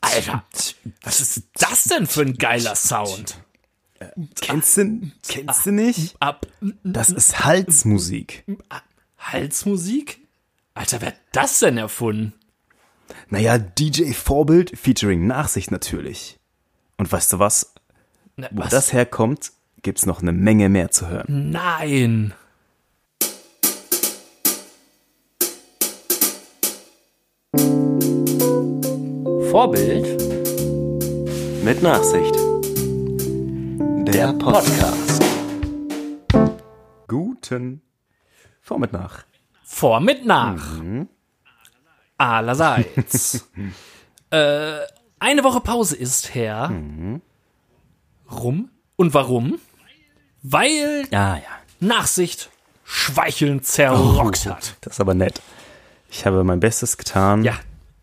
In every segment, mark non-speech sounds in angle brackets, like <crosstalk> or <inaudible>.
Alter, was ist das denn für ein geiler Sound? Kennst du, kennst du nicht? Ab Das ist Halsmusik. Halsmusik? Alter, wer hat das denn erfunden? Naja, DJ Vorbild featuring Nachsicht natürlich. Und weißt du was? Na, Wo was? das herkommt, gibt's noch eine Menge mehr zu hören. Nein. Vorbild Mit Nachsicht. Der Podcast. Guten Vormittag. vor mit nach. Allerseits. <laughs> äh, eine Woche Pause ist her. Rum. Und warum? Weil Ja, ja. Nachsicht schweichelnd zerrockt hat. Das ist aber nett. Ich habe mein Bestes getan. Ja.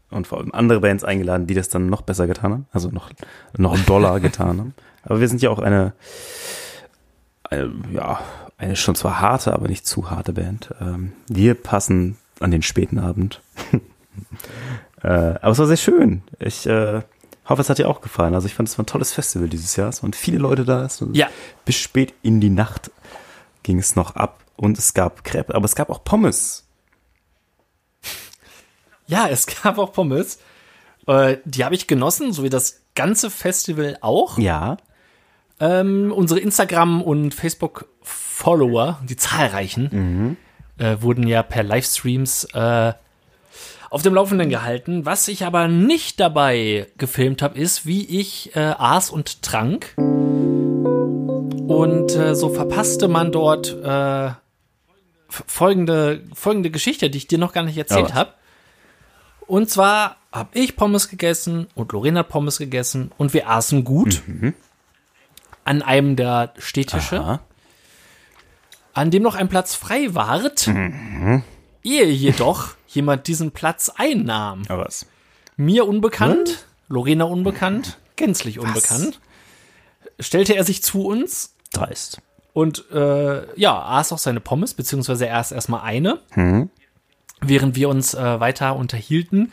Und vor allem andere Bands eingeladen, die das dann noch besser getan haben. Also noch, noch Dollar <laughs> getan haben. Aber wir sind ja auch eine, eine, ja, eine schon zwar harte, aber nicht zu harte Band. Ähm, wir passen an den späten Abend. <laughs> äh, aber es war sehr schön. Ich äh, hoffe, es hat dir auch gefallen. Also ich fand, es war ein tolles Festival dieses Jahr. Es waren viele Leute da. Ja. Bis spät in die Nacht ging es noch ab. Und es gab Crepe, aber es gab auch Pommes. Ja, es gab auch Pommes. Äh, die habe ich genossen, so wie das ganze Festival auch. Ja. Ähm, unsere Instagram- und Facebook-Follower, die zahlreichen, äh, wurden ja per Livestreams äh, auf dem Laufenden gehalten. Was ich aber nicht dabei gefilmt habe, ist, wie ich äh, aß und trank. Und äh, so verpasste man dort äh, folgende, folgende Geschichte, die ich dir noch gar nicht erzählt was? habe. Und zwar habe ich Pommes gegessen und Lorena hat Pommes gegessen und wir aßen gut an einem der Stehtische, Aha. an dem noch ein Platz frei ward, ehe jedoch jemand diesen Platz einnahm. Aber was? Mir unbekannt, Lorena unbekannt, gänzlich unbekannt, stellte er sich zu uns Dreist. und äh, ja, aß auch seine Pommes, beziehungsweise er aß erstmal eine, während wir uns äh, weiter unterhielten.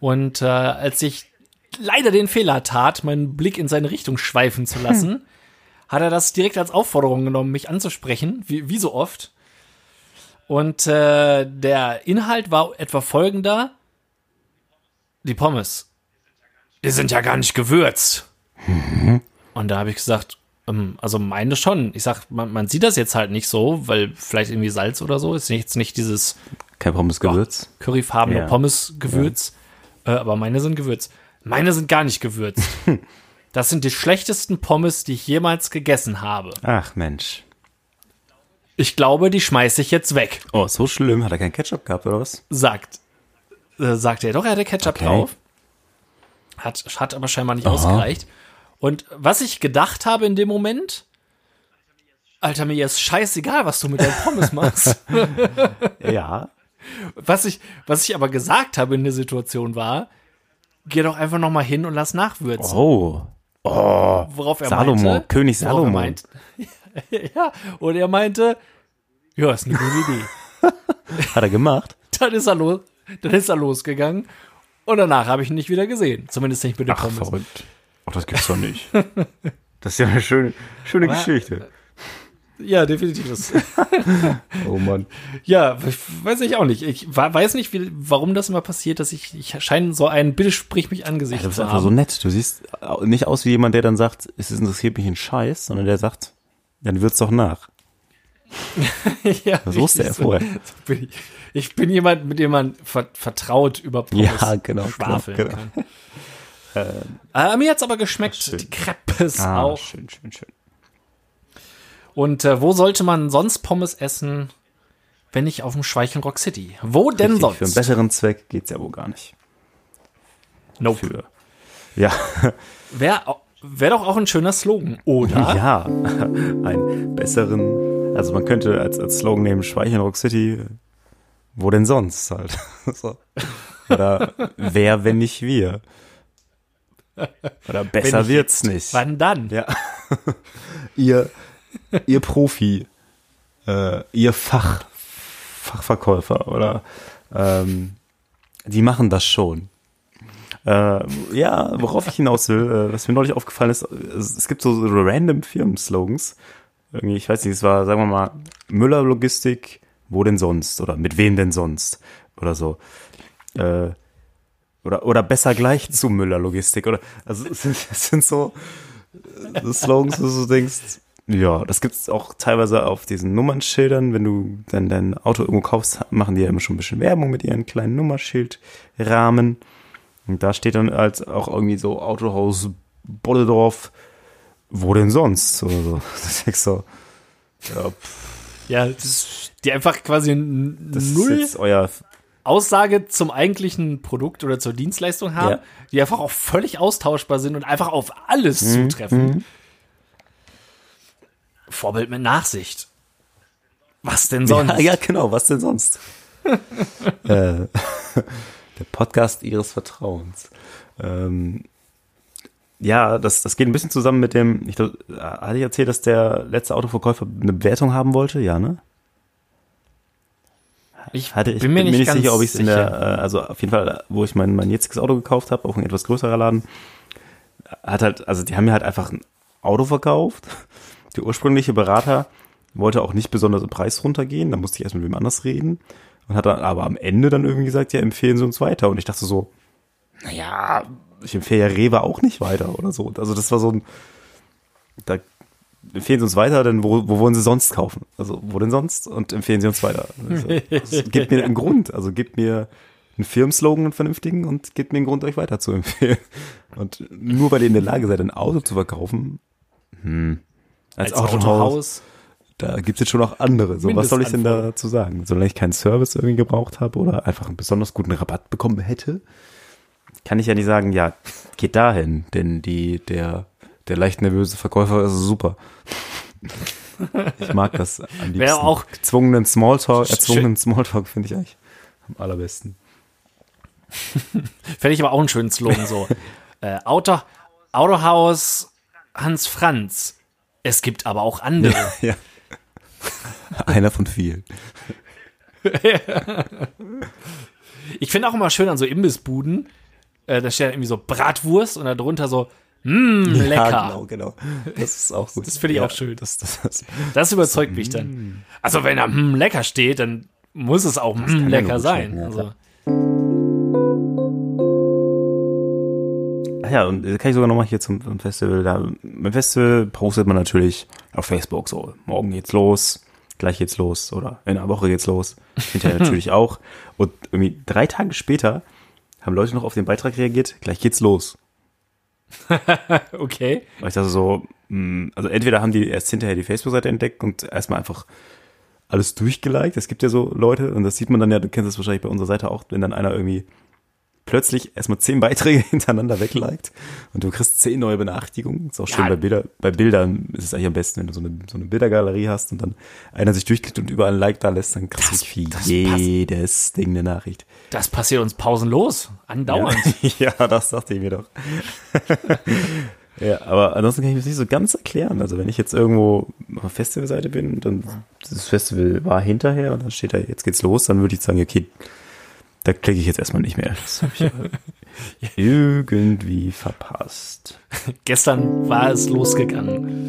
Und äh, als ich leider den Fehler tat, meinen Blick in seine Richtung schweifen zu lassen, hat er das direkt als Aufforderung genommen, mich anzusprechen, wie, wie so oft. Und äh, der Inhalt war etwa folgender. Die Pommes, die sind ja gar nicht gewürzt. Und da habe ich gesagt, ähm, also meine schon. Ich sag, man, man sieht das jetzt halt nicht so, weil vielleicht irgendwie Salz oder so ist jetzt nicht dieses Kein Pommesgewürz. curryfarbene Ja. Pommes-Gewürz, äh, aber meine sind gewürzt. Meine sind gar nicht gewürzt. <laughs> das sind die schlechtesten Pommes, die ich jemals gegessen habe. Ach Mensch. Ich glaube, die schmeiße ich jetzt weg, Oh, so schlimm. Hat er keinen Ketchup gehabt oder was? sagt, äh, sagt er. Doch, er hatte Ketchup Okay. drauf. Hat, hat aber scheinbar nicht ausgereicht. Und was ich gedacht habe in dem Moment, Alter, mir ist scheißegal, was du mit deinen Pommes machst. <laughs> Ja. Was ich, was ich aber gesagt habe in der Situation war, geh doch einfach noch mal hin und lass nachwürzen. Oh. Oh. Worauf er Salomon, meinte, König Salomon. meint- <laughs> ja, und er meinte, ja, ist eine gute Idee. <laughs> Hat er gemacht? <laughs> Dann ist er los, dann ist er losgegangen und danach habe ich ihn nicht wieder gesehen. Zumindest nicht mit den Ach, Pommes. verrückt. Oh, das gibt's doch nicht. Das ist ja eine schöne, schöne Aber- Geschichte. Ja, definitiv. Das, Oh Mann. ja, weiß ich auch nicht. Ich weiß nicht, wie, warum das immer passiert, dass ich, ich scheine so ein Bitte sprich mich Angesicht Du bist zu einfach so nett. Du siehst nicht aus wie jemand, der dann sagt, es interessiert mich ein Scheiß, sondern der sagt, dann wird's doch nach. <laughs> ja, Das wusste er so. vorher. So <laughs> bin ich. ich bin jemand, mit dem man ver vertraut über Pommes Ja, genau, schwafeln genau, kann. Äh, mir hat's aber geschmeckt, die Crepes Ah, auch. schön, schön, schön. Und äh, wo sollte man sonst Pommes essen, wenn nicht auf dem Schweicheln Rock City? Wo denn Richtig, sonst? Für einen besseren Zweck geht's ja wohl gar nicht. nope. Für, ja, <laughs> Wäre wär doch auch ein schöner Slogan, oder? ja, <laughs> einen besseren, also man könnte als, als Slogan nehmen, Schweicheln Rock City, wo denn sonst halt. <laughs> so. Oder wer, wenn nicht wir? Oder besser wird's nicht. Wann dann? Ja. <laughs> ihr, ihr Profi, äh, ihr Fach, Fachverkäufer oder ähm, die machen das schon. Äh, ja, worauf ich hinaus will, äh, was mir neulich aufgefallen ist, es, es gibt so, random Firmenslogans. Irgendwie, ich weiß nicht, es war, sagen wir mal, Müller Logistik, wo denn sonst? Oder mit wem denn sonst? Oder so. Äh, oder, oder besser gleich zu Müller Logistik. Oder, also, es sind, es sind so, so Slogans, wo du denkst, ja, das gibt's auch teilweise auf diesen Nummernschildern. Wenn du dann dein Auto irgendwo kaufst, machen die ja immer schon ein bisschen Werbung mit ihren kleinen Nummerschildrahmen. Und da steht dann als auch irgendwie so Autohaus Bolledorf, wo denn sonst? Oder so. <laughs> Das ist so, ja, ja das, die einfach quasi null ist Aussage zum eigentlichen Produkt oder zur Dienstleistung haben, Ja. die einfach auch völlig austauschbar sind und einfach auf alles Mhm. zutreffen. Vorbild mit Nachsicht. Was denn sonst? Ja, ja, genau, was denn sonst? <laughs> äh, <laughs> der Podcast ihres Vertrauens. Ähm, ja, das, das geht ein bisschen zusammen mit dem, ich glaub, hatte ich erzählt, dass der letzte Autoverkäufer eine Bewertung haben wollte? Ja, ne? Ich Hatte ich bin mir nicht, ganz sicher, ob ich es in der, äh, also auf jeden Fall, wo ich mein, mein jetziges Auto gekauft habe, auch ein etwas größerer Laden, hat halt, also die haben mir halt einfach ein Auto verkauft. Der ursprüngliche Berater wollte auch nicht besonders im Preis runtergehen, da musste ich erst mit wem anders reden und hat dann aber am Ende dann irgendwie gesagt, ja, empfehlen Sie uns weiter. Und ich dachte so, naja, ich empfehle ja Rewe auch nicht weiter oder so. Also das war so ein, da empfehlen Sie uns weiter, denn wo, wo wollen Sie sonst kaufen? Also wo denn sonst? Und empfehlen Sie uns weiter. Also, gebt <laughs> mir einen Grund, also gebt mir einen Firmenslogan, einen vernünftigen und gebt mir einen Grund, euch weiter zu empfehlen. Und nur weil ihr in der Lage seid, ein Auto zu verkaufen, hm, als, als Autohaus, Autohaus. Da gibt's jetzt schon noch andere. So, was soll ich denn dazu sagen? Solange ich keinen Service irgendwie gebraucht habe oder einfach einen besonders guten Rabatt bekommen hätte, kann ich ja nicht sagen, ja, geht dahin, denn die, der, der leicht nervöse Verkäufer ist super. Ich mag das am liebsten. Wäre auch- gezwungenen Smalltalk, erzwungenen Smalltalk finde ich eigentlich am allerbesten. Fände ich aber auch einen schönen Slogan so. <laughs> äh, Auto, Autohaus Hans Franz. Es gibt aber auch andere. Ja. <laughs> Einer von vielen. <laughs> Ich finde auch immer schön an so Imbissbuden, äh, da steht irgendwie so Bratwurst und darunter so, mmm, lecker. Ja, genau, genau. Das ist auch gut. Das finde ich ja, auch schön. Das, das, das, Das überzeugt mich dann. Also wenn da hm, lecker steht, dann muss es auch ja lecker sein. Also, ja, und äh, kann ich sogar nochmal hier zum, zum Festival. Da, beim Festival postet man natürlich auf Facebook so, morgen geht's los, gleich geht's los oder in einer Woche geht's los. Hinterher <laughs> natürlich auch. Und irgendwie drei Tage später haben Leute noch auf den Beitrag reagiert, gleich geht's los. <laughs> okay. Weil ich dachte so, mh, also entweder haben die erst hinterher die Facebook-Seite entdeckt und erstmal einfach alles durchgeliked. Es gibt ja so Leute, und das sieht man dann ja, du kennst das wahrscheinlich bei unserer Seite auch, wenn dann einer irgendwie plötzlich erstmal zehn Beiträge <laughs> hintereinander wegliked und du kriegst zehn neue Benachrichtigungen. Ist auch schön Ja. bei, Bilder, bei Bildern ist es eigentlich am besten, wenn du so eine, so eine Bildergalerie hast und dann einer sich durchklickt und überall ein Like da lässt, dann kriegst du Das- für jedes Ding eine Nachricht. Das passiert uns pausenlos. Andauernd. Ja, <laughs> ja das dachte ich mir doch. <laughs> ja, aber ansonsten kann ich mir das nicht so ganz erklären. Also wenn ich jetzt irgendwo auf der Festivalseite bin und dann das Festival war hinterher und dann steht da, jetzt geht's los, dann würde ich sagen, okay, da klicke ich jetzt erstmal nicht mehr. Das habe ich ja <laughs> irgendwie verpasst. Gestern war es losgegangen.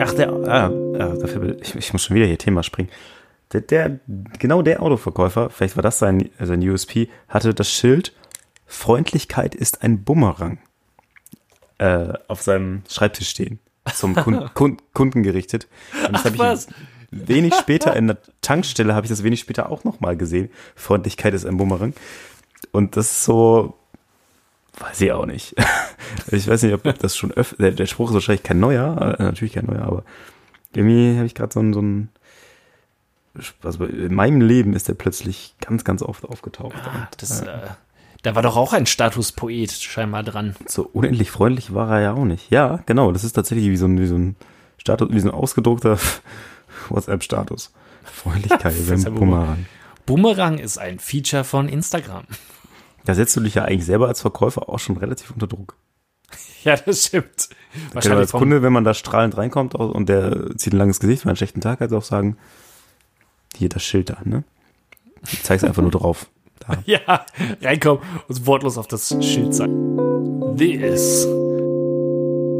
Ach, der, ah, ah, dafür, ich, ich muss schon wieder hier Thema springen. Der, der, genau der Autoverkäufer, vielleicht war das sein, sein USP, hatte das Schild, Freundlichkeit ist ein Bumerang, äh, auf seinem Schreibtisch stehen. Zum Kun <laughs> Kun Kunden gerichtet. Und das Ach, habe ich was? Wenig <laughs> später in der Tankstelle habe ich das wenig später auch nochmal gesehen. Freundlichkeit ist ein Bumerang. Und das ist so, weiß ich auch nicht. <laughs> Ich weiß nicht, ob das schon öfter, der, der Spruch ist wahrscheinlich kein neuer, äh, natürlich kein neuer, aber irgendwie habe ich gerade so ein, so ein, also in meinem Leben ist der plötzlich ganz, ganz oft aufgetaucht. Ah, Und, das, äh, da war doch auch ein Statuspoet scheinbar dran. so unendlich freundlich war er ja auch nicht. Ja, genau, das ist tatsächlich wie so ein, wie so ein Status, wie so ein ausgedruckter WhatsApp-Status. Freundlichkeit ja Bumerang. Boomerang ist ein Feature von Instagram. Da setzt du dich ja eigentlich selber als Verkäufer auch schon relativ unter Druck. <laughs> Ja, das stimmt. Genau, Wahrscheinlich als Kunde, wenn man da strahlend reinkommt und der zieht ein langes Gesicht, weil einen schlechten Tag hat, auch sagen, hier das Schild da, ne? Ich zeig's einfach nur drauf. Da. <laughs> ja, reinkommen und wortlos auf das Schild sagen. This.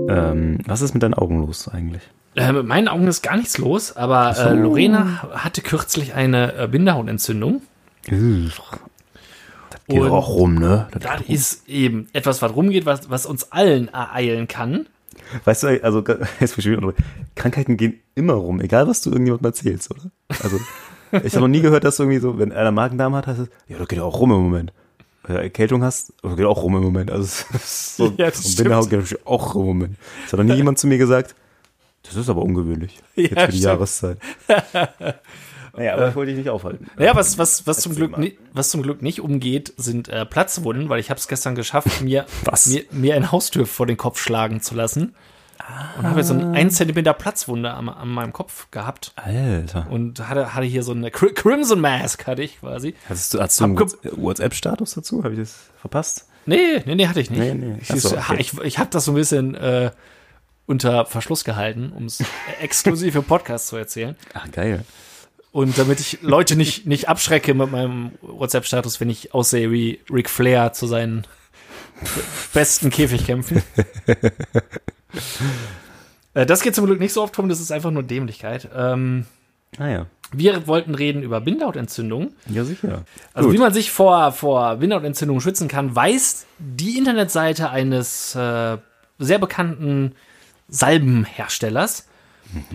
Ähm, was ist mit deinen Augen los eigentlich? Äh, mit meinen Augen ist gar nichts los, aber so. äh, Lorena hatte kürzlich eine äh, Bindehautentzündung. Das geht Und auch rum, ne? Das Das ist eben etwas, was rumgeht, was, was uns allen ereilen kann. Weißt du, also <laughs> jetzt Krankheiten gehen immer rum, egal was du irgendjemandem erzählst, oder? Also <laughs> ich habe noch nie gehört, dass irgendwie so, wenn einer Magendarm hat, heißt es, ja, das geht auch rum im Moment. Wenn du Erkältung hast, das geht auch rum im Moment. Also <laughs> so, Ja, das und stimmt. Bindehaut geht auch rum im Moment. Das hat noch nie jemand zu mir gesagt, das ist aber ungewöhnlich. <laughs> Ja, jetzt für die stimmt. Jahreszeit. <laughs> naja, aber ich wollte dich nicht aufhalten. Naja, was, was, was, zum Glück, ni- was zum Glück nicht umgeht, sind äh, Platzwunden, weil ich habe es gestern geschafft, mir, <laughs> Was? mir, mir eine Haustür vor den Kopf schlagen zu lassen. Und habe so ein 1 Zentimeter Platzwunde an, an meinem Kopf gehabt. Alter. Und hatte, hatte hier so eine Cri- Crimson Mask, hatte ich quasi. Hast du, hast du einen Abge- WhatsApp-Status dazu? Habe ich das verpasst? Nee, nee, nee, hatte ich nicht. Nee, nee. Ich, Ach so, okay. ich, ich habe das so ein bisschen äh, unter Verschluss gehalten, um es <laughs> exklusiv im Podcast zu erzählen. Ach, geil. Und damit ich Leute nicht, nicht abschrecke mit meinem WhatsApp-Status, wenn ich aussehe wie Ric Flair zu seinen besten Käfigkämpfen. <laughs> Äh, das geht zum Glück nicht so oft rum, das ist einfach nur Dämlichkeit. Ähm, Naja. wir wollten reden über Bindehautentzündung. Ja, sicher. Also Gut. wie man sich vor, vor Bindehautentzündung schützen kann, weiß die Internetseite eines äh, sehr bekannten Salbenherstellers.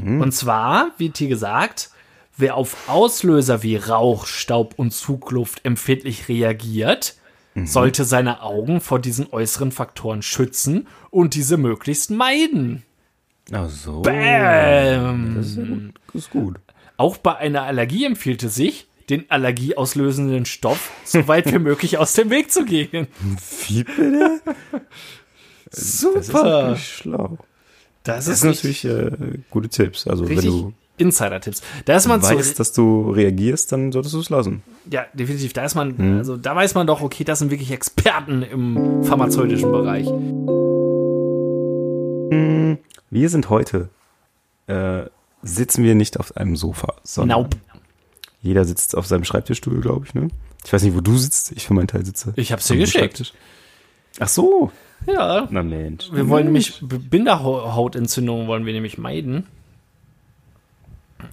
Und zwar, wie hier gesagt, wer auf Auslöser wie Rauch, Staub und Zugluft empfindlich reagiert, sollte seine Augen vor diesen äußeren Faktoren schützen und diese möglichst meiden. Ach so. Bäm. Das ist, gut. das ist gut. Auch bei einer Allergie empfiehlt es sich, den allergieauslösenden Stoff so weit wie <laughs> möglich aus dem Weg zu gehen. Wie bitte? Super. <laughs> Das ist schlau. Das Das ist, natürlich äh, gute Tipps. Also wenn du Insider-Tipps. Da ist man so, weißt, dass du reagierst, dann solltest du es lassen. ja, definitiv, da ist man, also da weiß man doch, okay, das sind wirklich Experten im pharmazeutischen Bereich. Wir sind heute, äh, sitzen wir nicht auf einem Sofa, sondern Nope. jeder sitzt auf seinem Schreibtischstuhl, glaube ich. Ne? Ich weiß nicht, wo du sitzt. Ich für meinen Teil sitze. Ich hab's auf dir geschickt. Ach so. Ja. Na Mensch. Wir wollen nämlich Binderhautentzündungen wollen wir nämlich meiden.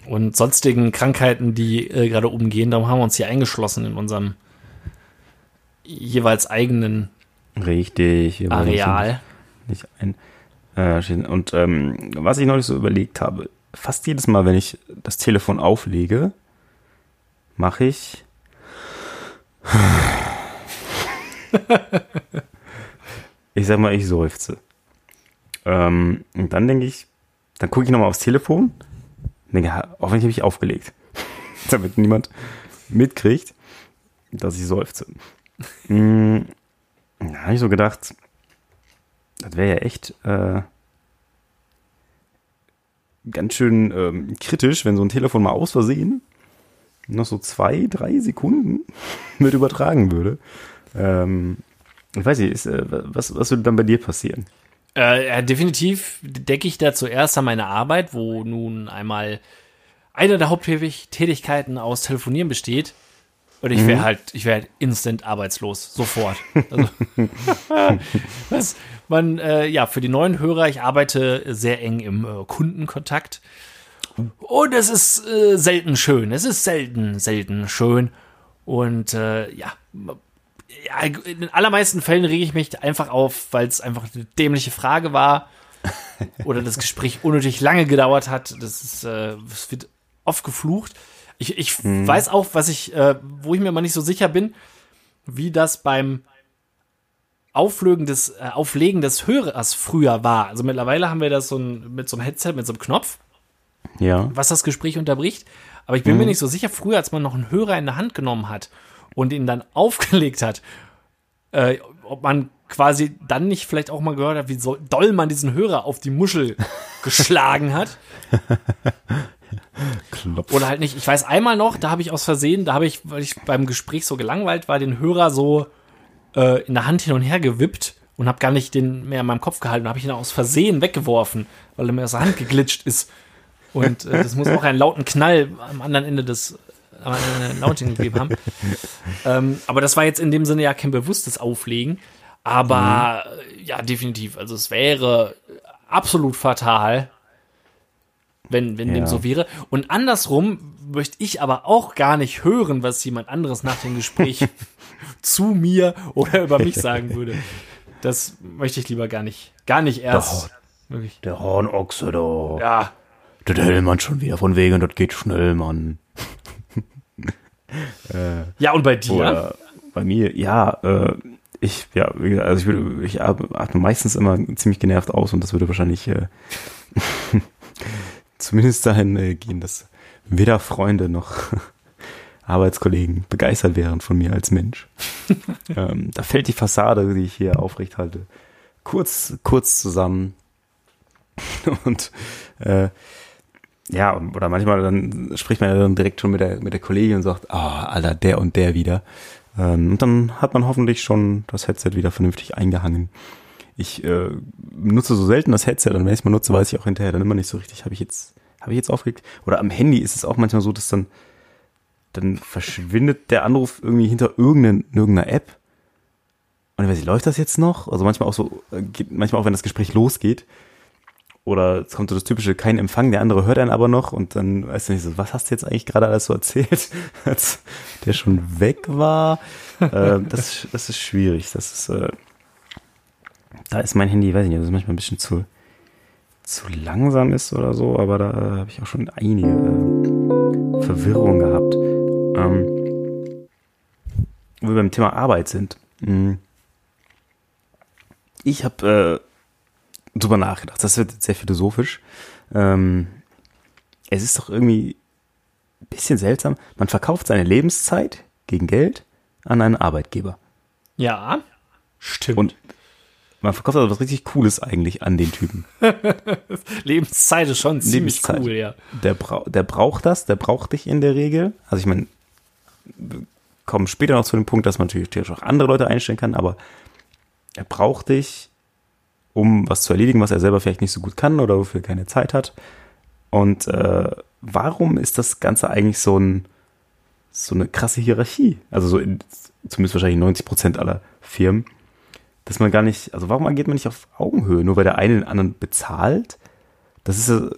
Und sonstigen Krankheiten, die äh, gerade umgehen. Darum haben wir uns hier eingeschlossen in unserem jeweils eigenen Richtig. Areal. Nicht ein, äh, und ähm, was ich neulich so überlegt habe, fast jedes Mal, wenn ich das Telefon auflege, mache ich. <laughs> <laughs> ich sag mal, ich seufze. Ähm, und dann denke ich, dann gucke ich nochmal aufs Telefon denke, hoffentlich habe ich aufgelegt. <laughs> Damit niemand mitkriegt, dass ich seufze. Mm, da habe ich so gedacht, das wäre ja echt äh, ganz schön ähm, kritisch, wenn so ein Telefon mal aus Versehen noch so zwei, drei Sekunden <laughs> mit übertragen würde. Ähm, ich weiß nicht, ist, äh, was, was würde dann bei dir passieren? Äh, definitiv decke ich da zuerst an meine Arbeit, wo nun einmal eine der Haupttätigkeiten aus Telefonieren besteht. Und ich wäre halt, ich wäre halt instant arbeitslos, sofort. Also, <laughs> was man, äh, ja, für die neuen Hörer, ich arbeite sehr eng im äh, Kundenkontakt. Und es ist äh, selten schön. Es ist selten, selten schön. Und äh, ja, ja, in den allermeisten Fällen rege ich mich einfach auf, weil es einfach eine dämliche Frage war <laughs> oder das Gespräch unnötig lange gedauert hat. Das ist, äh, es wird oft geflucht. Ich, ich weiß auch, was ich, äh, wo ich mir mal nicht so sicher bin, wie das beim Auflegen des, äh, Auflegen des Hörers früher war. Also mittlerweile haben wir das so ein, mit so einem Headset, mit so einem Knopf, Ja. was das Gespräch unterbricht. Aber ich bin mir nicht so sicher, früher, als man noch einen Hörer in der Hand genommen hat und ihn dann <laughs> aufgelegt hat, äh, ob man quasi dann nicht vielleicht auch mal gehört hat, wie so doll man diesen Hörer auf die Muschel <laughs> geschlagen hat. Klopf. Oder halt nicht. Ich weiß einmal noch, da habe ich aus Versehen, da habe ich, weil ich beim Gespräch so gelangweilt war, den Hörer so äh, in der Hand hin und her gewippt und habe gar nicht den mehr in meinem Kopf gehalten. habe ich ihn aus Versehen weggeworfen, weil er mir aus der Hand geglitscht ist. Und äh, das muss auch einen lauten Knall am anderen Ende des äh, Launching gegeben haben. ähm, aber das war jetzt in dem Sinne ja kein bewusstes Auflegen. Aber mhm. ja, definitiv. Also es wäre absolut fatal, wenn, wenn ja. dem so wäre. Und andersrum möchte ich aber auch gar nicht hören, was jemand anderes nach dem Gespräch <laughs> zu mir oder über mich sagen würde. Das möchte ich lieber gar nicht, gar nicht erst. Der, der Hornochse da. Ja. Das hält man schon wieder von wegen, das geht schnell, Mann. Äh, ja, und bei dir? bei mir, ja, äh, ich, ja, also ich würde, ich atme meistens immer ziemlich genervt aus und das würde wahrscheinlich äh, <laughs> zumindest dahin äh, gehen, dass weder Freunde noch <laughs> Arbeitskollegen begeistert wären von mir als Mensch. <laughs> ähm, da fällt die Fassade, die ich hier aufrecht halte, kurz, kurz zusammen. Und äh, ja, oder manchmal dann spricht man dann direkt schon mit der, mit der Kollegin und sagt, ah, oh, Alter, der und der wieder. Ähm, und dann hat man hoffentlich schon das Headset wieder vernünftig eingehangen. Ich äh, nutze so selten das Headset und wenn ich es mal nutze, weiß ich auch hinterher dann immer nicht so richtig, habe ich jetzt, habe ich jetzt aufgelegt. Oder am Handy ist es auch manchmal so, dass dann, dann verschwindet der Anruf irgendwie hinter irgendeiner, irgendeiner App. Und ich weiß nicht, läuft das jetzt noch? Also manchmal auch so, äh, manchmal auch wenn das Gespräch losgeht, oder es kommt so das typische, kein Empfang, der andere hört einen aber noch und dann weißt du nicht so, was hast du jetzt eigentlich gerade alles so erzählt, <laughs> als der schon weg war. äh, das, das ist schwierig. Das ist, äh, da ist mein Handy, weiß ich nicht, das ist manchmal ein bisschen zu, zu langsam ist oder so, aber da äh, habe ich auch schon einige äh, Verwirrungen gehabt. Ähm, wo wir beim Thema Arbeit sind. Hm. Ich habe äh, drüber nachgedacht. Das wird sehr philosophisch. Ähm, es ist doch irgendwie ein bisschen seltsam. Man verkauft seine Lebenszeit gegen Geld an einen Arbeitgeber. Ja, stimmt. Und man verkauft also was richtig Cooles eigentlich an den Typen. <laughs> Lebenszeit ist schon ziemlich Lebenszeit. cool, ja. Der, bra der braucht das, der braucht dich in der Regel. Also ich meine, wir kommen später noch zu dem Punkt, dass man natürlich auch andere Leute einstellen kann, aber er braucht dich um was zu erledigen, was er selber vielleicht nicht so gut kann oder wofür er keine Zeit hat. Und äh, warum ist das Ganze eigentlich so, ein, so eine krasse Hierarchie? Also so in, zumindest wahrscheinlich 90 Prozent aller Firmen, dass man gar nicht, also warum agiert man nicht auf Augenhöhe? Nur weil der eine den anderen bezahlt? Das ist ja,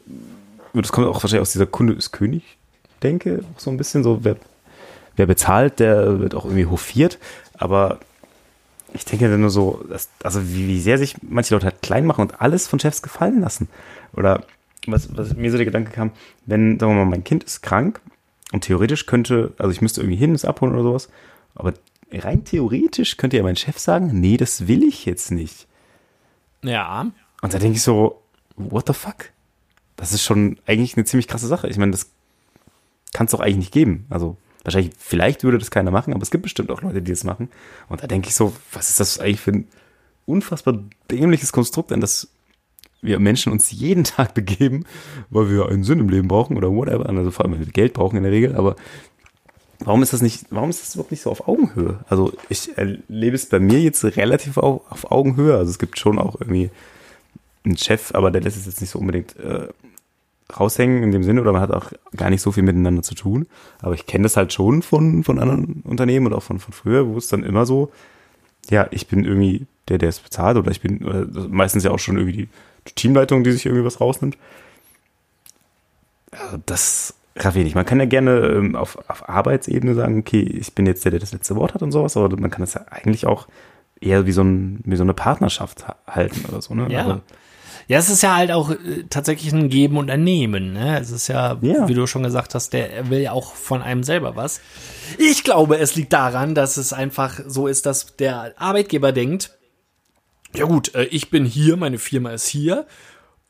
das kommt auch wahrscheinlich aus dieser Kunde ist König, denke, so ein bisschen so, wer, wer bezahlt, der wird auch irgendwie hofiert, aber ich denke dann nur so, dass, also wie, wie sehr sich manche Leute halt klein machen und alles von Chefs gefallen lassen. Oder was, was mir so der Gedanke kam, wenn, sagen wir mal, mein Kind ist krank und theoretisch könnte, also ich müsste irgendwie hin, es abholen oder sowas, aber rein theoretisch könnte ja mein Chef sagen, nee, das will ich jetzt nicht. Ja. Und da denke ich so, what the fuck? Das ist schon eigentlich eine ziemlich krasse Sache. Ich meine, das kann es doch eigentlich nicht geben. Also Wahrscheinlich, vielleicht würde das keiner machen, aber es gibt bestimmt auch Leute, die das machen. Und da denke ich so, was ist das eigentlich für ein unfassbar dämliches Konstrukt, an das wir Menschen uns jeden Tag begeben, weil wir einen Sinn im Leben brauchen oder whatever, also vor allem weil wir Geld brauchen in der Regel, aber warum ist das nicht, warum ist das überhaupt nicht so auf Augenhöhe? Also ich erlebe es bei mir jetzt relativ auf, auf Augenhöhe, also es gibt schon auch irgendwie einen Chef, aber der lässt es jetzt nicht so unbedingt äh, raushängen in dem Sinne oder man hat auch gar nicht so viel miteinander zu tun. Aber ich kenne das halt schon von, von anderen Unternehmen und auch von, von früher, wo es dann immer so, ja, ich bin irgendwie der, der es bezahlt oder ich bin oder meistens ja auch schon irgendwie die, Teamleitung, die sich irgendwie was rausnimmt. Also das raffe ich nicht. Man kann ja gerne ähm, auf, auf Arbeitsebene sagen, okay, ich bin jetzt der, der das letzte Wort hat und sowas, aber man kann das ja eigentlich auch eher wie so, ein, wie so eine Partnerschaft halten oder so. Ne? Ja. Aber, ja, es ist ja halt auch äh, tatsächlich ein Geben und ein Nehmen. Ne? Es ist ja, ja, wie du schon gesagt hast, der will ja auch von einem selber was. Ich glaube, es liegt daran, dass es einfach so ist, dass der Arbeitgeber denkt, ja gut, äh, ich bin hier, meine Firma ist hier.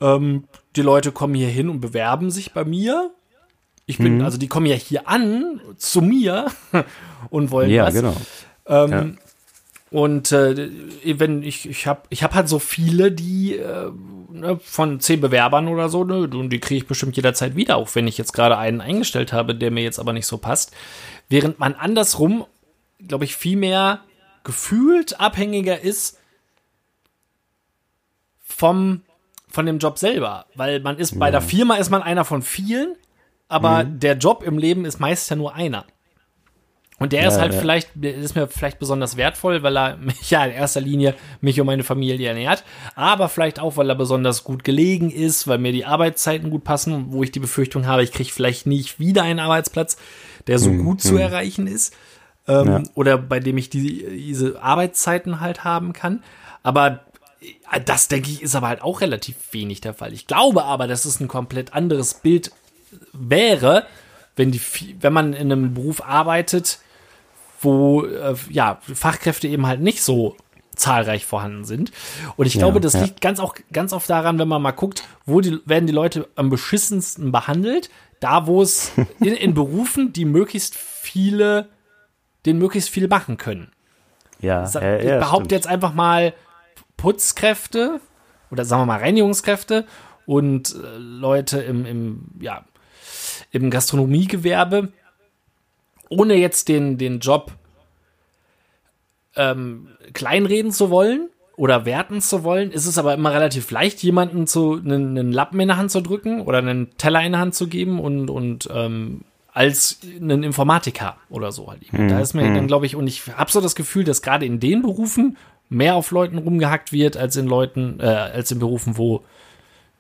Ähm, die Leute kommen hier hin und bewerben sich bei mir. Ich bin, mhm. also die kommen ja hier an zu mir <laughs> und wollen ja, was. Genau. Ähm, ja. Und äh, wenn ich, ich habe ich hab halt so viele, die äh, ne, von zehn Bewerbern oder so, ne, und die kriege ich bestimmt jederzeit wieder, auch wenn ich jetzt gerade einen eingestellt habe, der mir jetzt aber nicht so passt. Während man andersrum, glaube ich, viel mehr gefühlt abhängiger ist vom, von dem Job selber. Weil man ist, bei der Firma ist man einer von vielen, aber Mhm. der Job im Leben ist meist ja nur einer. Und der ist Ja, halt ja. vielleicht, ist mir vielleicht besonders wertvoll, weil er <laughs> mich ja in erster Linie mich und meine Familie ernährt, aber vielleicht auch, weil er besonders gut gelegen ist, weil mir die Arbeitszeiten gut passen, wo ich die Befürchtung habe, ich kriege vielleicht nicht wieder einen Arbeitsplatz, der so gut zu erreichen ist, ähm, Ja. oder bei dem ich die, diese Arbeitszeiten halt haben kann. Aber äh, das, denke ich, ist aber halt auch relativ wenig der Fall. Ich glaube aber, dass es ein komplett anderes Bild wäre, wenn, die, wenn man in einem Beruf arbeitet, wo äh, ja, Fachkräfte eben halt nicht so zahlreich vorhanden sind. Und ich glaube, das ja. liegt ganz auch ganz oft daran, wenn man mal guckt, wo die, werden die Leute am beschissensten behandelt, da wo es <laughs> in, in Berufen, die möglichst viele, den möglichst viel machen können. Ja, ja, ich ja, behaupte jetzt einfach mal Putzkräfte oder sagen wir mal Reinigungskräfte und äh, Leute im, im, ja, im Gastronomiegewerbe, ohne jetzt den, den Job ähm, kleinreden zu wollen oder werten zu wollen, ist es aber immer relativ leicht, jemanden zu einen, einen Lappen in der Hand zu drücken oder einen Teller in der Hand zu geben und, und ähm, als einen Informatiker oder so halt. eben. Da ist mir dann, glaube ich, und ich habe so das Gefühl, dass gerade in den Berufen mehr auf Leuten rumgehackt wird, als in Leuten, äh, als in Berufen, wo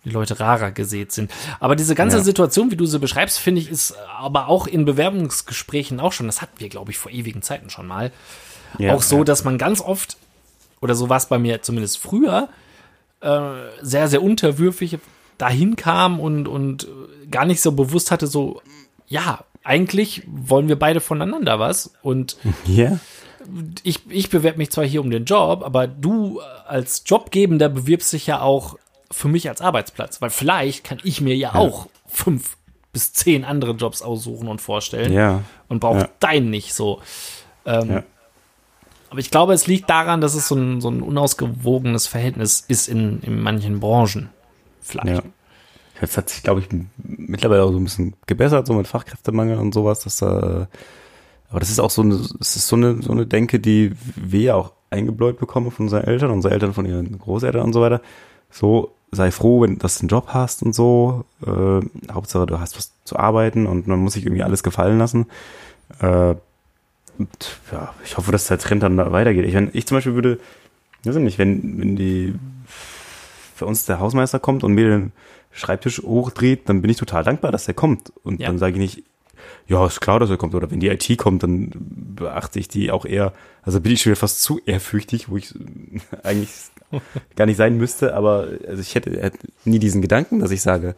die Leute rarer gesät sind. Aber diese ganze Ja. Situation, wie du sie beschreibst, finde ich, ist aber auch in Bewerbungsgesprächen auch schon, das hatten wir, glaube ich, vor ewigen Zeiten schon mal, Ja, auch so, ja. dass man ganz oft, oder so war es bei mir zumindest früher, äh, sehr, sehr unterwürfig dahin kam und, und gar nicht so bewusst hatte, so, ja, eigentlich wollen wir beide voneinander was und <laughs> Ja, ich, ich bewerbe mich zwar hier um den Job, aber du als Jobgebender bewirbst dich ja auch für mich als Arbeitsplatz, weil vielleicht kann ich mir ja, auch fünf bis zehn andere Jobs aussuchen und vorstellen ja. und brauche Ja. deinen nicht so. Ähm, Ja. Aber ich glaube, es liegt daran, dass es so ein, so ein unausgewogenes Verhältnis ist in, in manchen Branchen. Vielleicht. Ja. Jetzt hat sich, glaube ich, mittlerweile auch so ein bisschen gebessert, so mit Fachkräftemangel und sowas. Dass, äh, aber das ist auch so eine, es ist so eine, so eine Denke, die wir ja auch eingebläut bekommen von unseren Eltern, unsere Eltern von ihren Großeltern und so weiter. So, sei froh, wenn dass du einen Job hast und so. Äh, Hauptsache, du hast was zu arbeiten und man muss sich irgendwie alles gefallen lassen. Äh, und, ja, ich hoffe, dass der Trend dann da weitergeht. Ich, wenn, ich zum Beispiel würde, weiß ich nicht, wenn, wenn die für uns der Hausmeister kommt und mir den Schreibtisch hochdreht, dann bin ich total dankbar, dass er kommt. Und Ja. dann sage ich nicht, ja, ist klar, dass er kommt. Oder wenn die IT kommt, dann beachte ich die auch eher. Also bin ich schon wieder fast zu ehrfürchtig, wo ich <laughs> eigentlich <laughs> gar nicht sein müsste. Aber also ich hätte, hätte nie diesen Gedanken, dass ich sage,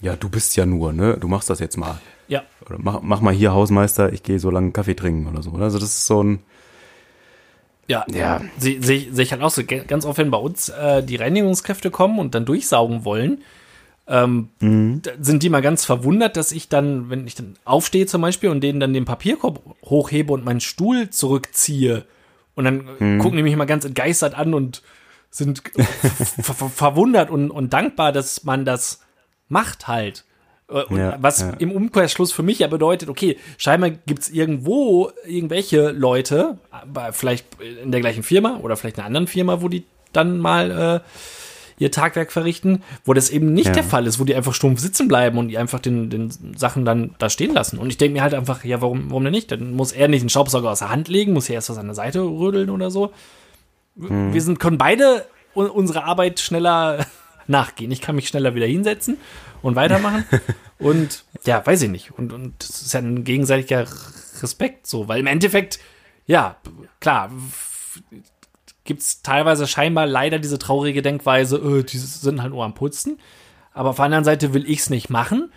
ja, du bist ja nur, ne? Du machst das jetzt mal. Ja. Oder mach, mach mal hier Hausmeister, ich gehe so lange Kaffee trinken oder so. Also das ist so ein, Ja, Ja. Sehe seh, seh ich halt auch so. Ganz oft, wenn bei uns äh, die Reinigungskräfte kommen und dann durchsaugen wollen, ähm, da sind die mal ganz verwundert, dass ich dann, wenn ich dann aufstehe zum Beispiel und denen dann den Papierkorb hochhebe und meinen Stuhl zurückziehe und dann äh, gucken die mich mal ganz entgeistert an und sind <laughs> ver ver verwundert und, und dankbar, dass man das macht halt. Äh, Und Ja, was ja. im Umkehrschluss für mich ja bedeutet, okay, scheinbar gibt's irgendwo irgendwelche Leute, aber vielleicht in der gleichen Firma oder vielleicht in einer anderen Firma, wo die dann mal äh, ihr Tagwerk verrichten, wo das eben nicht Ja. der Fall ist, wo die einfach stumpf sitzen bleiben und die einfach den, den Sachen dann da stehen lassen. Und ich denke mir halt einfach, ja, warum, warum denn nicht? Dann muss er nicht einen Staubsauger aus der Hand legen, muss er erst was an der Seite rödeln oder so. Mhm. Wir sind, können beide un unsere Arbeit schneller <laughs> nachgehen. Ich kann mich schneller wieder hinsetzen und weitermachen. <laughs> und ja, weiß ich nicht. Und, und das ist ja ein gegenseitiger Respekt so, weil im Endeffekt, ja, klar, gibt es teilweise scheinbar leider diese traurige Denkweise, äh, die sind halt nur am Putzen. Aber auf der anderen Seite will ich es nicht machen.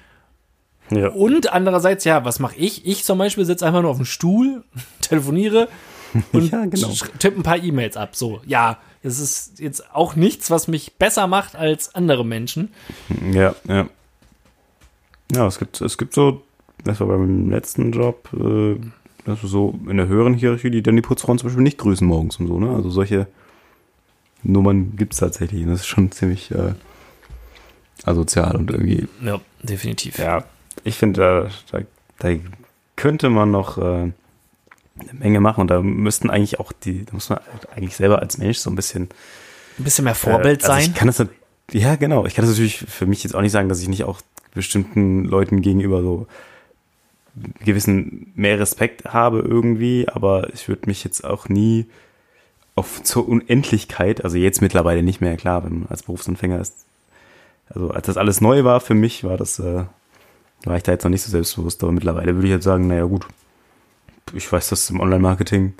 ja. Und andererseits, ja, was mache ich? Ich zum Beispiel sitze einfach nur auf dem Stuhl, <laughs> telefoniere <laughs> und Ja, genau. tippe ein paar E-Mails ab. So, ja, es ist jetzt auch nichts, was mich besser macht als andere Menschen. Ja, ja. Ja, es gibt, es gibt so, das war beim letzten Job, äh, also so in der höheren Hierarchie, die dann die Putzfrauen zum Beispiel nicht grüßen morgens und so, ne? Also solche Nummern gibt es tatsächlich. Und das ist schon ziemlich äh, asozial und irgendwie, Ja, definitiv. ja, ich finde, da, da, da könnte man noch äh, eine Menge machen und da müssten eigentlich auch die, da muss man eigentlich selber als Mensch so ein bisschen Ein bisschen mehr Vorbild äh, also sein. Ich kann das, ja, genau. Ich kann das natürlich für mich jetzt auch nicht sagen, dass ich nicht auch bestimmten Leuten gegenüber so gewissen mehr Respekt habe irgendwie, aber ich würde mich jetzt auch nie auf zur Unendlichkeit, also jetzt mittlerweile nicht mehr, klar, wenn man als Berufsanfänger ist. Also als das alles neu war für mich, war das, äh, war ich da jetzt noch nicht so selbstbewusst, aber mittlerweile würde ich jetzt sagen, naja gut, ich weiß, dass im Online-Marketing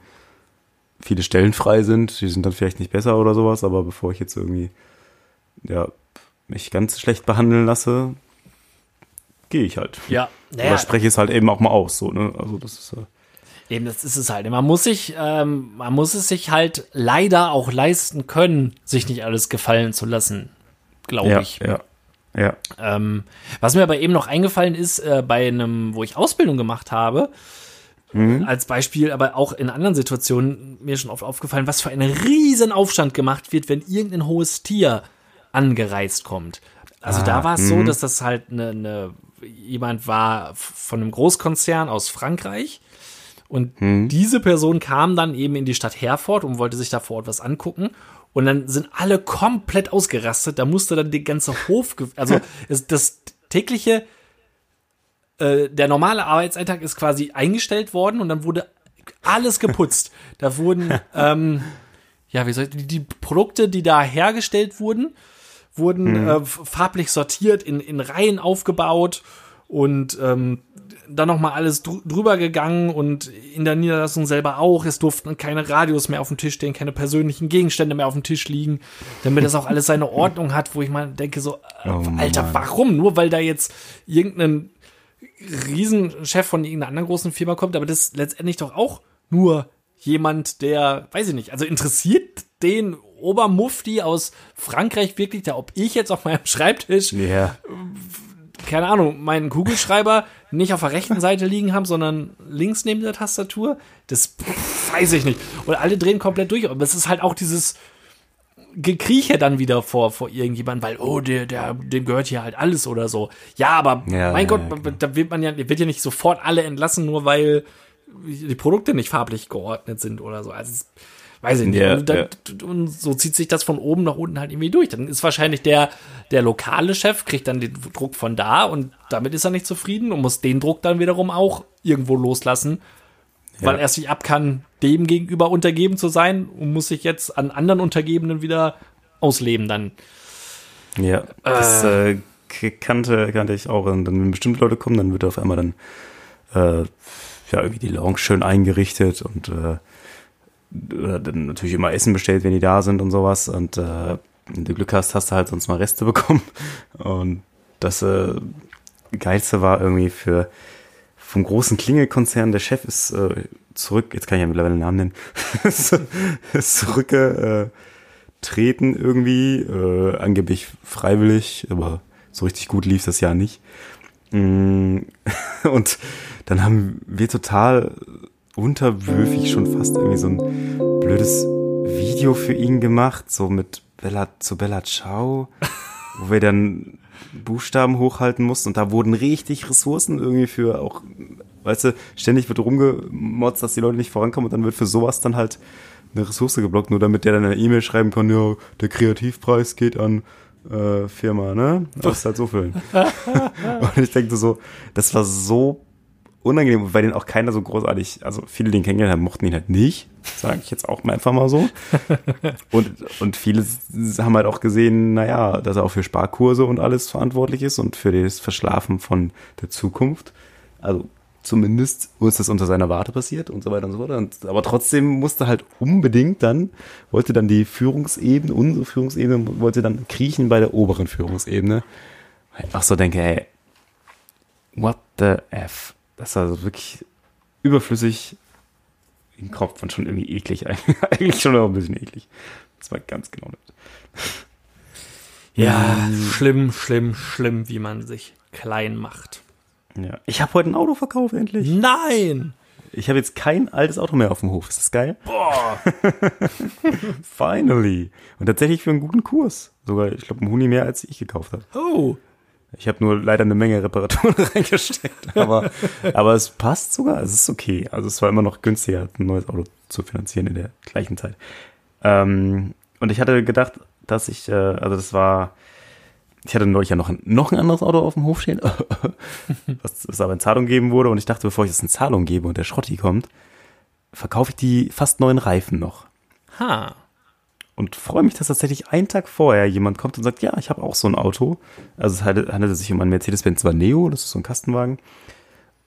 viele Stellen frei sind, die sind dann vielleicht nicht besser oder sowas, aber bevor ich jetzt irgendwie, ja, mich ganz schlecht behandeln lasse, gehe ich halt. Ja, <laughs> naja. Oder spreche es halt eben auch mal aus, so, ne? Also das ist. Äh Eben, das ist es halt. Man muss sich, ähm, man muss es sich halt leider auch leisten können, sich nicht alles gefallen zu lassen, glaube ja, ich. Ja. Ja. Ähm, was mir aber eben noch eingefallen ist, äh, bei einem, wo ich Ausbildung gemacht habe, mhm. als Beispiel, aber auch in anderen Situationen mir schon oft aufgefallen, was für einen riesen Aufstand gemacht wird, wenn irgendein hohes Tier angereist kommt. Also ah, da war es so, mhm. dass das halt eine, eine jemand war von einem Großkonzern aus Frankreich. Und hm. diese Person kam dann eben in die Stadt Herford und wollte sich da vor Ort was angucken. Und dann sind alle komplett ausgerastet. Da musste dann der ganze Hof, also <laughs> das tägliche, äh, der normale Arbeitsalltag ist quasi eingestellt worden und dann wurde alles geputzt. da wurden, <laughs> ähm, ja, wie soll ich, die, die Produkte, die da hergestellt wurden, wurden mhm. äh, farblich sortiert, in, in Reihen aufgebaut und ähm, dann nochmal alles dr drüber gegangen und in der Niederlassung selber auch. Es durften keine Radios mehr auf dem Tisch stehen, keine persönlichen Gegenstände mehr auf dem Tisch liegen, damit das auch alles seine <laughs> Ordnung hat, wo ich mal denke so, äh, oh, Alter, warum? Nur weil da jetzt irgendein Riesenchef von irgendeiner anderen großen Firma kommt, aber das ist letztendlich doch auch nur jemand, der, weiß ich nicht, also interessiert den Obermufti aus Frankreich wirklich, da ob ich jetzt auf meinem Schreibtisch, yeah. keine Ahnung, meinen Kugelschreiber nicht auf der rechten Seite liegen haben, sondern links neben der Tastatur, das weiß ich nicht. Und alle drehen komplett durch. Und es ist halt auch dieses Gekrieche dann wieder vor, vor irgendjemandem, weil, oh, der, der, dem gehört hier halt alles oder so. Ja, aber ja, mein ja, Gott, ja, da wird man ja, wird ja nicht sofort alle entlassen, nur weil die Produkte nicht farblich geordnet sind oder so. Also, weiß ich nicht. Ja, und, dann, ja. und, so zieht sich das von oben nach unten halt irgendwie durch. Dann ist wahrscheinlich der, der lokale Chef, kriegt dann den Druck von da und damit ist er nicht zufrieden und muss den Druck dann wiederum auch irgendwo loslassen, ja. weil er sich ab kann, dem gegenüber untergeben zu sein und muss sich jetzt an anderen Untergebenen wieder ausleben dann. Ja, das äh, äh, kannte, kannte ich auch. Und dann, wenn bestimmte Leute kommen, dann wird auf einmal dann äh, ja irgendwie die Lounge schön eingerichtet und äh, dann natürlich immer Essen bestellt, wenn die da sind und sowas. Und äh, wenn du Glück hast, hast du halt sonst mal Reste <laughs> bekommen. Und das äh, Geilste war irgendwie für vom großen Klingelkonzern, der Chef ist äh, zurück, jetzt kann ich ja mittlerweile den Namen nennen, <laughs> ist zurückgetreten irgendwie, äh, angeblich freiwillig, aber so richtig gut lief das ja nicht. Mm, <laughs> und dann haben wir total unterwürfig schon fast irgendwie so ein blödes Video für ihn gemacht, so mit Bella, zu Bella Ciao, wo wir dann Buchstaben hochhalten mussten und da wurden richtig Ressourcen irgendwie für auch, weißt du, ständig wird rumgemotzt, dass die Leute nicht vorankommen und dann wird für sowas dann halt eine Ressource geblockt, nur damit der dann eine E-Mail schreiben kann, ja, der Kreativpreis geht an äh, Firma, ne? Ist halt so füllen. <laughs> und ich denke so, das war so unangenehm, weil den auch keiner so großartig, also viele, den kennengelernt haben, mochten ihn halt nicht, sage ich jetzt auch mal einfach mal so. <laughs> und, und viele haben halt auch gesehen, naja, dass er auch für Sparkurse und alles verantwortlich ist und für das Verschlafen von der Zukunft. Also zumindest ist das unter seiner Warte passiert und so weiter und so fort. Und, aber trotzdem musste halt unbedingt dann, wollte dann die Führungsebene, unsere Führungsebene, wollte dann kriechen bei der oberen Führungsebene. Ach so denke, hey, what the F? Das war so wirklich überflüssig im Kopf und schon irgendwie eklig. <laughs> Eigentlich schon auch ein bisschen eklig. Das war ganz genau das. Ja, ähm, schlimm, schlimm, schlimm, wie man sich klein macht. Ja. Ich habe heute ein Auto verkauft, endlich. Nein! Ich habe jetzt kein altes Auto mehr auf dem Hof. Ist das geil? Boah! <laughs> Finally! Und tatsächlich für einen guten Kurs. Sogar, ich glaube, ein Huni mehr, als ich gekauft habe. Oh! Ich habe nur leider eine Menge Reparaturen <laughs> reingesteckt, aber, aber es passt sogar, es ist okay. Also es war immer noch günstiger, ein neues Auto zu finanzieren in der gleichen Zeit. Ähm, und ich hatte gedacht, dass ich, äh, also das war, ich hatte neulich ja noch ein, noch ein anderes Auto auf dem Hof stehen, <laughs> was es aber in Zahlung geben wurde. Und ich dachte, bevor ich das in Zahlung gebe und der Schrotti kommt, verkaufe ich die fast neuen Reifen noch. Ha. Und freue mich, dass tatsächlich einen Tag vorher jemand kommt und sagt, ja, ich habe auch so ein Auto. Also es handelte sich um einen Mercedes-Benz Neo, das ist so ein Kastenwagen.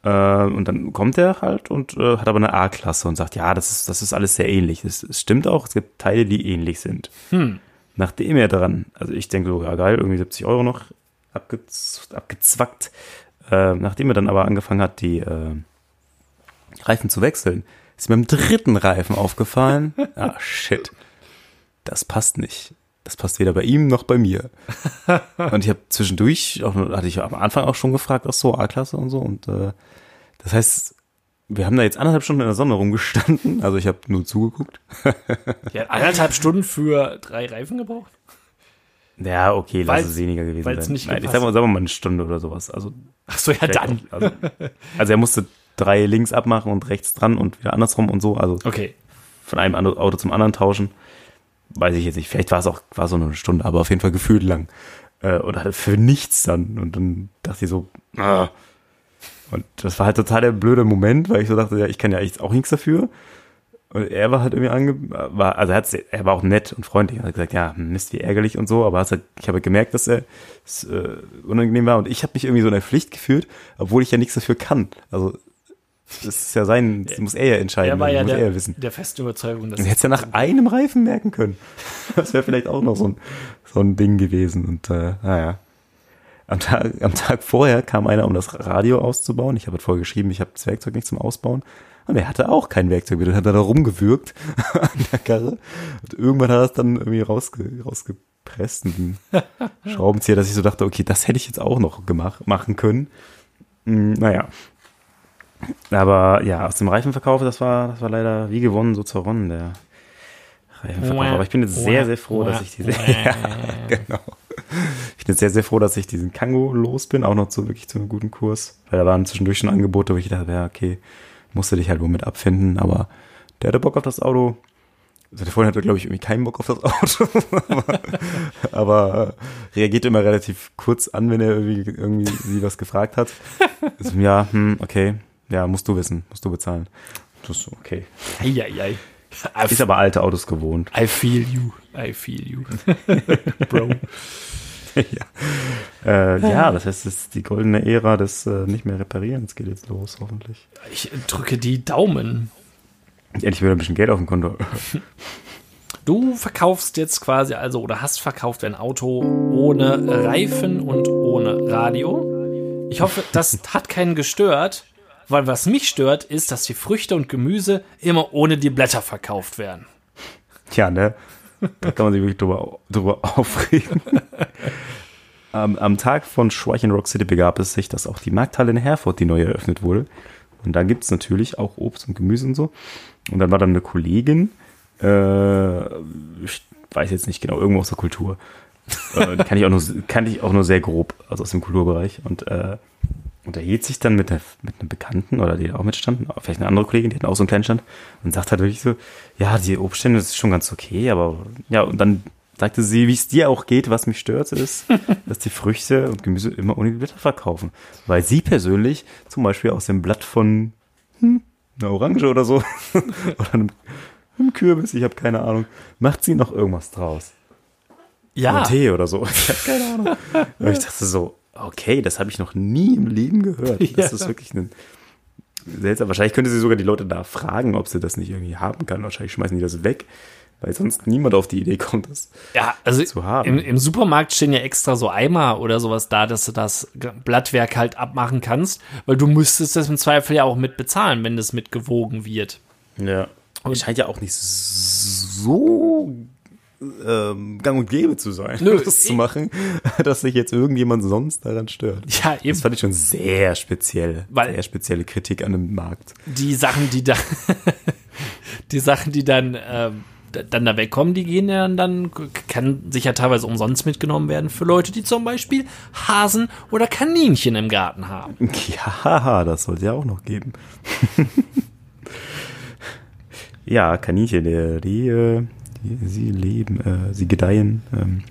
Äh, und dann kommt er halt und äh, hat aber eine A-Klasse und sagt, ja, das ist, das ist alles sehr ähnlich. Es stimmt auch, es gibt Teile, die ähnlich sind. Hm. Nachdem er dran, also ich denke so, ja geil, irgendwie 70 Euro noch abgez abgezwackt. Äh, nachdem er dann aber angefangen hat, die Reifen zu wechseln, ist mir im dritten Reifen aufgefallen, <laughs> ah shit, das passt nicht. Das passt weder bei ihm noch bei mir. <laughs> und ich habe zwischendurch, auch, hatte ich am Anfang auch schon gefragt, ach so, A-Klasse und so. Und äh, das heißt, wir haben da jetzt anderthalb Stunden in der Sonne rumgestanden. Also ich habe nur zugeguckt. <laughs> Ja, anderthalb Stunden für drei Reifen gebraucht? Ja, okay, lass es weniger gewesen sein. nicht Nein, ich sag mal, sagen wir mal eine Stunde oder sowas. Also, Ach so, ja, dann. auch, also, also er musste drei links abmachen und rechts dran und wieder andersrum und so. Also Okay. von einem Auto zum anderen tauschen. Weiß ich jetzt nicht. Vielleicht war es auch war so eine Stunde, aber auf jeden Fall gefühlt lang. Äh, oder halt für nichts dann. Und dann dachte ich so, ah. Und das war halt total der blöde Moment, weil ich so dachte, ja, ich kann ja eigentlich auch nichts dafür. Und er war halt irgendwie ange, war, also er, hat's, er war auch nett und freundlich. Er hat gesagt, ja, Mist, wie ärgerlich und so. Aber halt, ich habe gemerkt, dass er es, äh, unangenehm war. Und ich habe mich irgendwie so in der Pflicht gefühlt, obwohl ich ja nichts dafür kann. Also das ist ja sein, das muss er ja entscheiden. Er war ja muss er der, ja wissen. der festen Überzeugung, dass Und hätte es ja nach einem Reifen merken können. Das wäre vielleicht auch noch so ein, so ein Ding gewesen. Und äh, naja. Am Tag, am Tag vorher kam einer, um das Radio auszubauen. Ich habe halt vorher geschrieben, ich habe das Werkzeug nicht zum Ausbauen. Und er hatte auch kein Werkzeug mehr. Dann hat er da rumgewürgt <laughs> an der Karre. Und irgendwann hat er es dann irgendwie rausge, rausgepresst. mit einem <laughs> Schraubenzieher, dass ich so dachte, okay, das hätte ich jetzt auch noch gemacht, machen können. Hm, naja. Aber ja, aus dem Reifenverkauf, das war, das war leider wie gewonnen, so zerronnen, der Reifenverkauf. Aber ich bin jetzt sehr, sehr froh, dass ich diese, ja, <laughs> genau. Ich bin jetzt sehr, sehr froh, dass ich diesen Kango los bin, auch noch zu wirklich zu einem guten Kurs. Weil da waren zwischendurch schon Angebote, wo ich dachte, ja, okay, musste dich halt womit abfinden, aber der hatte Bock auf das Auto. Also der vorhin hatte, glaube ich, irgendwie keinen Bock auf das <laughs> Auto, aber, aber äh, reagiert immer relativ kurz an, wenn er irgendwie, irgendwie sie was gefragt hat. <laughs> Also, ja, hm, okay, ja, musst du wissen, musst du bezahlen. Das ist okay. Eieiei. Ist aber alte Autos gewohnt. I feel you. I feel you. <laughs> Bro. <laughs> Äh, ja, das heißt, es ist die goldene Ära des äh, nicht mehr Reparierens geht jetzt los, hoffentlich. Ich drücke die Daumen. Endlich wieder ein bisschen Geld auf dem Konto. <laughs> Du verkaufst jetzt quasi, also, oder hast verkauft ein Auto ohne Reifen und ohne Radio. Ich hoffe, das hat keinen gestört, weil was mich stört, ist, dass die Früchte und Gemüse immer ohne die Blätter verkauft werden. Tja, ne? Da kann man sich wirklich drüber, drüber <laughs> aufregen. am, am Tag von Schweich in Rock City begab es sich, dass auch die Markthalle in Herford, die neu eröffnet wurde. Und da gibt's natürlich auch Obst und Gemüse und so. Und dann war dann eine Kollegin, äh, ich weiß jetzt nicht genau, irgendwo aus der Kultur. äh, kann ich auch nur, kann ich auch nur sehr grob, also aus dem Kulturbereich. Und äh, unterhielt sich dann mit, der, mit einem Bekannten oder die auch mitstanden, vielleicht eine andere Kollegin, die hat auch so einen kleinen Stand und sagt halt wirklich so, ja, die Obststände, das ist schon ganz okay, aber ja, und dann sagte sie, wie es dir auch geht, was mich stört, ist, <laughs> dass die Früchte und Gemüse immer ohne Blätter verkaufen. Weil sie persönlich zum Beispiel aus dem Blatt von hm, einer Orange oder so <laughs> oder einem, einem Kürbis, ich habe keine Ahnung, macht sie noch irgendwas draus. Ja, Oder Tee oder so. Ich habe keine Ahnung. <laughs> Aber ich dachte so, okay, das habe ich noch nie im Leben gehört. <laughs> Das Ja. ist wirklich ein seltsam. Wahrscheinlich könnte sie sogar die Leute da fragen, ob sie das nicht irgendwie haben kann. Wahrscheinlich schmeißen die das weg, weil sonst niemand auf die Idee kommt, das. ja also zu haben. Im, im Supermarkt stehen ja extra so Eimer oder sowas da, dass du das Blattwerk halt abmachen kannst, weil du müsstest das im Zweifel ja auch mit bezahlen, wenn das mitgewogen wird. Ja. Und scheint ja auch nicht so ähm, gang und gäbe zu sein, Nö, <laughs> das zu machen, <laughs> dass sich jetzt irgendjemand sonst daran stört. Ja, eben. Das fand ich schon sehr speziell. Weil- sehr spezielle Kritik an dem Markt. die Sachen, die da, <laughs> die Sachen, die dann, ähm, dann da wegkommen, die gehen ja dann, kann sicher teilweise umsonst mitgenommen werden für Leute, die zum Beispiel Hasen oder Kaninchen im Garten haben. Ja, das sollte ja auch noch geben. ja, Kaninchen, die, die, äh, Sie, sie leben, äh, sie gedeihen. Ähm,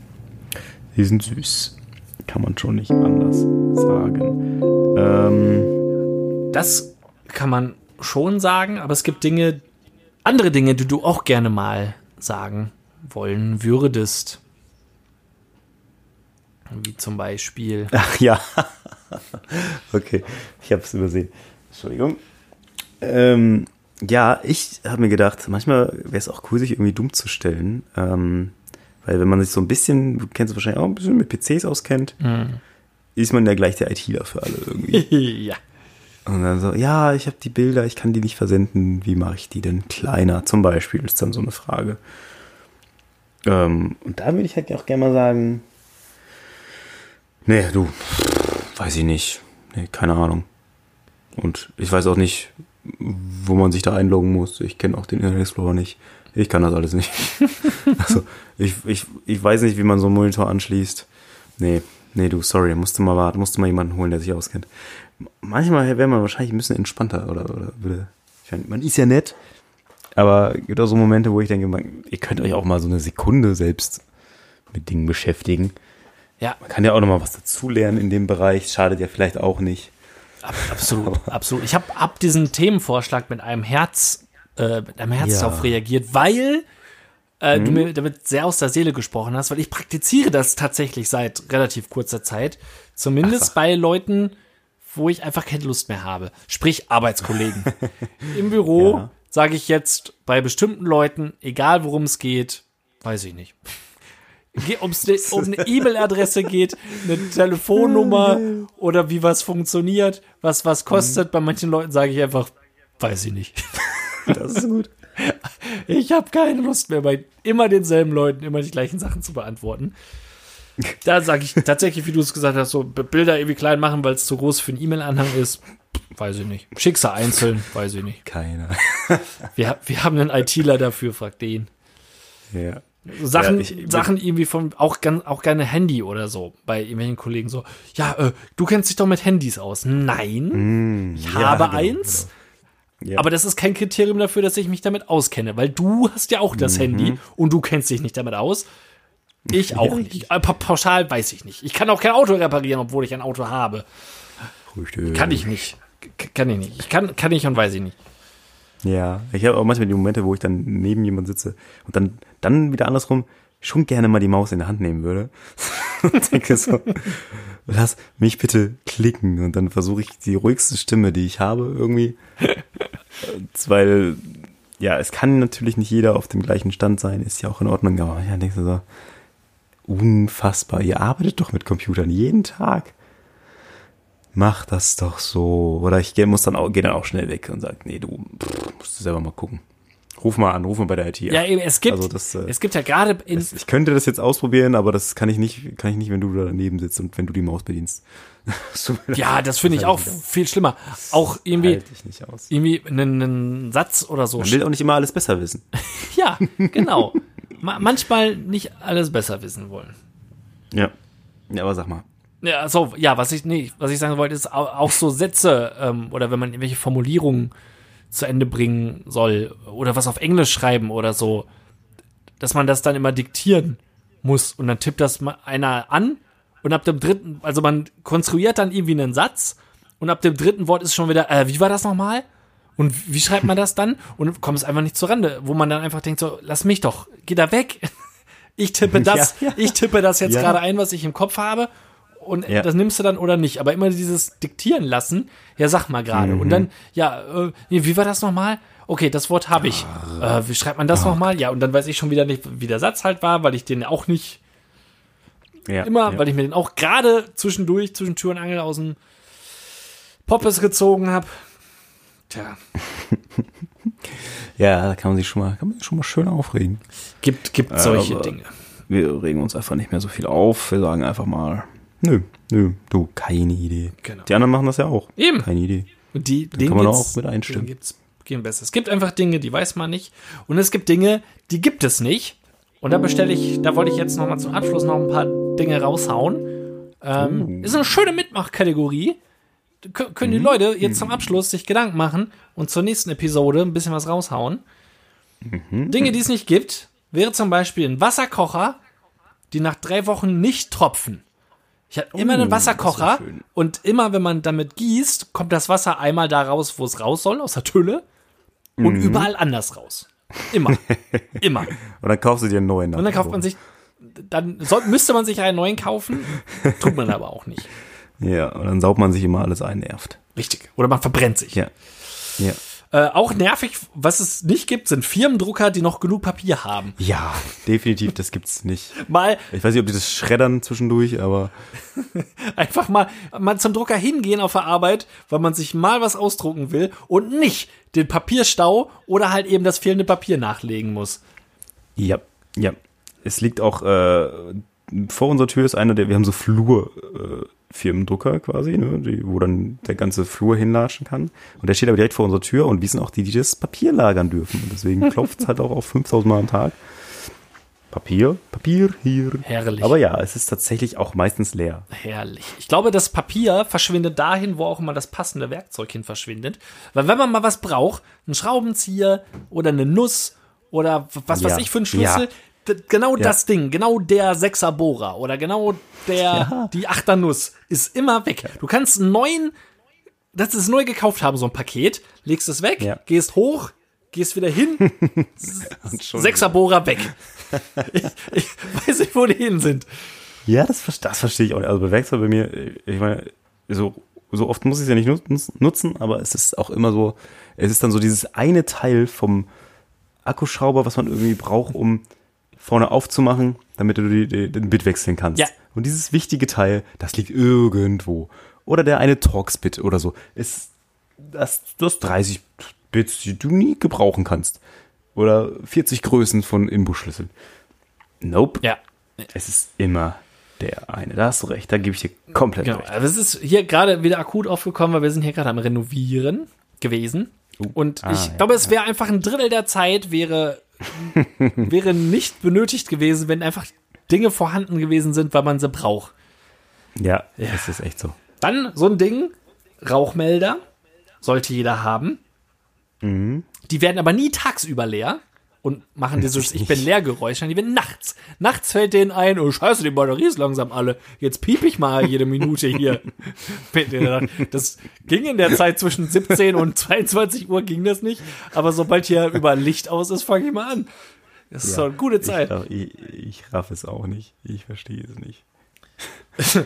sie sind süß. Kann man schon nicht anders sagen. Ähm, Das kann man schon sagen, aber es gibt Dinge, andere Dinge, die du auch gerne mal sagen wollen würdest. Wie zum Beispiel. <laughs> ach ja. <laughs> okay, ich habe es übersehen. Entschuldigung. Ähm, ja, ich habe mir gedacht, manchmal wäre es auch cool, sich irgendwie dumm zu stellen. Ähm, weil wenn man sich so ein bisschen, du kennst es wahrscheinlich auch ein bisschen mit PCs auskennt, ist man ja gleich der ITler für alle irgendwie. <laughs> ja. Und dann so, ja, ich habe die Bilder, ich kann die nicht versenden. Wie mache ich die denn kleiner? Zum Beispiel ist dann so eine Frage. Ähm, und da würde ich halt auch gerne mal sagen, nee, du, weiß ich nicht. Nee, keine Ahnung. Und ich weiß auch nicht, wo man sich da einloggen muss. Ich kenne auch den Internet Explorer nicht. Ich kann das alles nicht. <laughs> also, ich, ich, ich weiß nicht, wie man so einen Monitor anschließt. Nee, nee, du, sorry, musste mal warten, musste mal jemanden holen, der sich auskennt. Manchmal wäre man wahrscheinlich ein bisschen entspannter oder, oder würde. Ich meine, man ist ja nett, aber es gibt auch so Momente, wo ich denke, man, ihr könnt euch auch mal so eine Sekunde selbst mit Dingen beschäftigen. Ja, Man kann ja auch noch mal was dazulernen in dem Bereich, schadet ja vielleicht auch nicht. Ab, absolut, absolut. Ich habe ab diesen Themenvorschlag mit einem Herz, äh, mit einem Herz Ja. darauf reagiert, weil äh, du mir damit sehr aus der Seele gesprochen hast, weil ich praktiziere das tatsächlich seit relativ kurzer Zeit. Zumindest Ach bei Leuten, wo ich einfach keine Lust mehr habe. Sprich Arbeitskollegen. <laughs> Im Büro Ja. sage ich jetzt bei bestimmten Leuten, egal worum es geht, weiß ich nicht. Ob es ne, um eine E-Mail-Adresse geht, eine Telefonnummer <laughs> oder wie was funktioniert, was was kostet. Bei manchen Leuten sage ich einfach, weiß ich nicht. <laughs> Das ist gut. Ich habe keine Lust mehr, bei immer denselben Leuten immer die gleichen Sachen zu beantworten. Da sage ich tatsächlich, wie du es gesagt hast, so Bilder irgendwie klein machen, weil es zu groß für einen E-Mail-Anhang ist. Weiß ich nicht. Schicksal einzeln, weiß ich nicht. Keiner. Wir, wir haben einen ITler dafür, fragt den. ja. So Sachen, Ja, ich- Sachen irgendwie von, auch, auch gerne Handy oder so, bei irgendwelchen Kollegen so, ja, äh, du kennst dich doch mit Handys aus. Nein, ich habe genau, eins, Ja. aber das ist kein Kriterium dafür, dass ich mich damit auskenne, weil du hast ja auch das Mhm. Handy und du kennst dich nicht damit aus. Ich auch nicht. Äh, pa- Pauschal weiß ich nicht. Ich kann auch kein Auto reparieren, obwohl ich ein Auto habe. Richtig. Kann ich nicht. Kann ich nicht. Ich kann, kann ich und weiß ich nicht. Ja, ich habe auch manchmal die Momente, wo ich dann neben jemand sitze und dann, dann wieder andersrum schon gerne mal die Maus in der Hand nehmen würde. <laughs> und denke so, lass mich bitte klicken und dann versuche ich die ruhigste Stimme, die ich habe, irgendwie. <laughs> Weil, ja, es kann natürlich nicht jeder auf dem gleichen Stand sein, ist ja auch in Ordnung, aber ja, denkst du so, unfassbar, ihr arbeitet doch mit Computern jeden Tag. Mach das doch so. Oder ich geh- muss dann auch, gehe dann auch schnell weg und sage, nee, du pff, musst du selber mal gucken. Ruf mal an, ruf mal bei der IT an. Ja, eben, es gibt, Also das, äh, es gibt ja gerade in, Ich könnte das jetzt ausprobieren, aber das kann ich nicht, kann ich nicht, wenn du da daneben sitzt und wenn du die Maus bedienst. <laughs> Ja, das finde ich auch viel schlimmer. Auch irgendwie, irgendwie einen, einen Satz oder so. Man will auch nicht immer alles besser wissen. <laughs> Ja, genau. Ma manchmal nicht alles besser wissen wollen. Ja. Ja, aber sag mal. Ja, so, ja, was ich nee, was ich sagen wollte, ist au- auch so Sätze ähm, oder wenn man irgendwelche Formulierungen zu Ende bringen soll oder was auf Englisch schreiben oder so, dass man das dann immer diktieren muss und dann tippt das mal einer an und ab dem dritten, also man konstruiert dann irgendwie einen Satz und ab dem dritten Wort ist schon wieder, äh, wie war das nochmal? Und wie schreibt man das dann? Und kommt es einfach nicht zur Rande, wo man dann einfach denkt so, lass mich doch, geh da weg. <laughs> Ich tippe <laughs> das, Ja, ja. ich tippe das jetzt Ja. gerade ein, was ich im Kopf habe und Ja. das nimmst du dann oder nicht. Aber immer dieses Diktieren lassen, ja, sag mal gerade. Mhm. Und dann, ja, äh, wie war das nochmal? Okay, das Wort habe ich. Äh, wie schreibt man das nochmal? Ja, und dann weiß ich schon wieder nicht, wie der Satz halt war, weil ich den auch nicht Ja, immer, ja. weil ich mir den auch gerade zwischendurch, zwischen Tür und Angel aus dem Poppes gezogen habe. Tja, <laughs> ja, da kann man sich schon mal, kann man sich schon mal schön aufregen. gibt, gibt solche aber- Dinge. Wir regen uns einfach nicht mehr so viel auf. Wir sagen einfach mal, nö, nö, du, keine Idee. Genau. Die anderen machen das ja auch. Eben. Keine Idee. Und die, kann denen man auch mit einstimmen. geht's gehen besser. Es gibt einfach Dinge, die weiß man nicht. Und es gibt Dinge, die gibt es nicht. Und da bestelle ich, da wollte ich jetzt noch mal zum Abschluss noch ein paar Dinge raushauen. Ähm, Ist eine schöne Mitmachkategorie. Können die Leute jetzt zum Abschluss sich Gedanken machen und zur nächsten Episode ein bisschen was raushauen. Dinge, die es nicht gibt, wäre zum Beispiel ein Wasserkocher, die nach drei Wochen nicht tropfen. Ich habe immer einen das Wasserkocher und immer, wenn man damit gießt, kommt das Wasser einmal da raus, wo es raus soll, aus der Tülle und Mhm. überall anders raus. Immer. <laughs> immer. Und dann kaufst du dir einen neuen. Und dann kauft man sich, dann soll, müsste man sich einen neuen kaufen, <laughs> tut man aber auch nicht. Ja, und dann saugt man sich immer alles ein, nervt. Richtig. Oder man verbrennt sich. Ja. Ja. Äh, auch nervig, was es nicht gibt, sind Firmendrucker, die noch genug Papier haben. Ja, definitiv, das gibt's nicht. Mal Ich weiß nicht, ob die das schreddern zwischendurch, aber <laughs> einfach mal, mal zum Drucker hingehen auf der Arbeit, weil man sich mal was ausdrucken will und nicht den Papierstau oder halt eben das fehlende Papier nachlegen muss. ja, ja. Es liegt auch äh, vor unserer Tür ist einer der, wir haben so Flur äh, Firmendrucker quasi, ne, die, wo dann der ganze Flur hinlatschen kann. Und der steht aber direkt vor unserer Tür und wir sind auch die, die das Papier lagern dürfen. Und deswegen <laughs> klopft es halt auch auf 5000 Mal am Tag. Papier, Papier hier. Herrlich. Aber ja, es ist tatsächlich auch meistens leer. Herrlich. Ich glaube, das Papier verschwindet dahin, wo auch immer das passende Werkzeug hin verschwindet. Weil wenn man mal was braucht, einen Schraubenzieher oder eine Nuss oder was weiß Ja. ich für einen Schlüssel, d- genau das Ding, genau der Sechser Bohrer oder genau der, die Achter Nuss ist immer weg. Du kannst einen neuen, das ist neu gekauft haben, so ein Paket, legst es weg, Ja. gehst hoch, gehst wieder hin, <laughs> Sechser Bohrer weg. <laughs> ich, ich weiß nicht, wo die hin sind. Ja, das, das verstehe ich auch nicht. Also bei Werkzeug bei mir, ich meine, so, so oft muss ich es ja nicht nutz- nutzen, aber es ist auch immer so, es ist dann so dieses eine Teil vom Akkuschrauber, was man irgendwie braucht, um vorne aufzumachen, damit du die, die, den Bit wechseln kannst. Ja. Und dieses wichtige Teil, das liegt irgendwo. Oder der eine Torx-Bit oder so. Ist das, du hast 30 Bits, die du nie gebrauchen kannst. Oder 40 Größen von Imbusschlüsseln. Nope. Ja. Es ist immer der eine. Da hast du recht, da gebe ich dir komplett Genau, recht. also es ist hier gerade wieder akut aufgekommen, weil wir sind hier gerade am Renovieren gewesen. Und Ah, ich ja, glaube, es wäre einfach ein Drittel der Zeit wäre, wäre nicht benötigt gewesen, wenn einfach Dinge vorhanden gewesen sind, weil man sie braucht. Ja, es ist echt so. Dann so ein Ding, Rauchmelder, sollte jeder haben. Mhm. Die werden aber nie tagsüber leer und machen dieses Ich bin leer Geräusch, die werden nachts. Nachts fällt denen ein, oh scheiße, die Batterie ist langsam alle. Jetzt piep ich mal jede Minute hier. <laughs> Das ging in der Zeit zwischen 17 und 22 Uhr ging das nicht, aber sobald hier über Licht aus ist, fange ich mal an. Das ist so eine gute Zeit. Ich, raff- ich, ich raff es auch nicht. Ich verstehe es nicht. <laughs>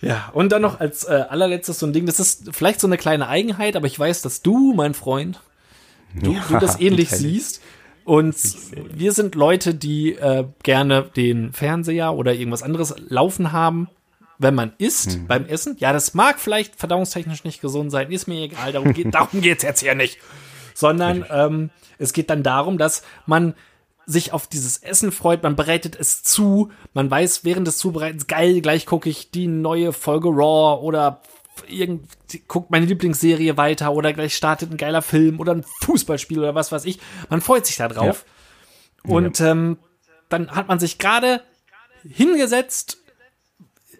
Ja, und dann noch als äh, allerletztes so ein Ding, das ist vielleicht so eine kleine Eigenheit, aber ich weiß, dass du, mein Freund, du, du das ähnlich siehst. Und wir sind Leute, die äh, gerne den Fernseher oder irgendwas anderes laufen haben, wenn man isst, Mhm. beim Essen. Ja, das mag vielleicht verdauungstechnisch nicht gesund sein, ist mir egal, darum, geht, <laughs> darum geht's jetzt hier nicht. Sondern ähm, es geht dann darum, dass man sich auf dieses Essen freut, man bereitet es zu, man weiß während des Zubereitens, geil, gleich gucke ich die neue Folge Raw oder irgend, guckt meine Lieblingsserie weiter oder gleich startet ein geiler Film oder ein Fußballspiel oder was weiß ich. Man freut sich da drauf. Und ähm, dann hat man sich gerade hingesetzt,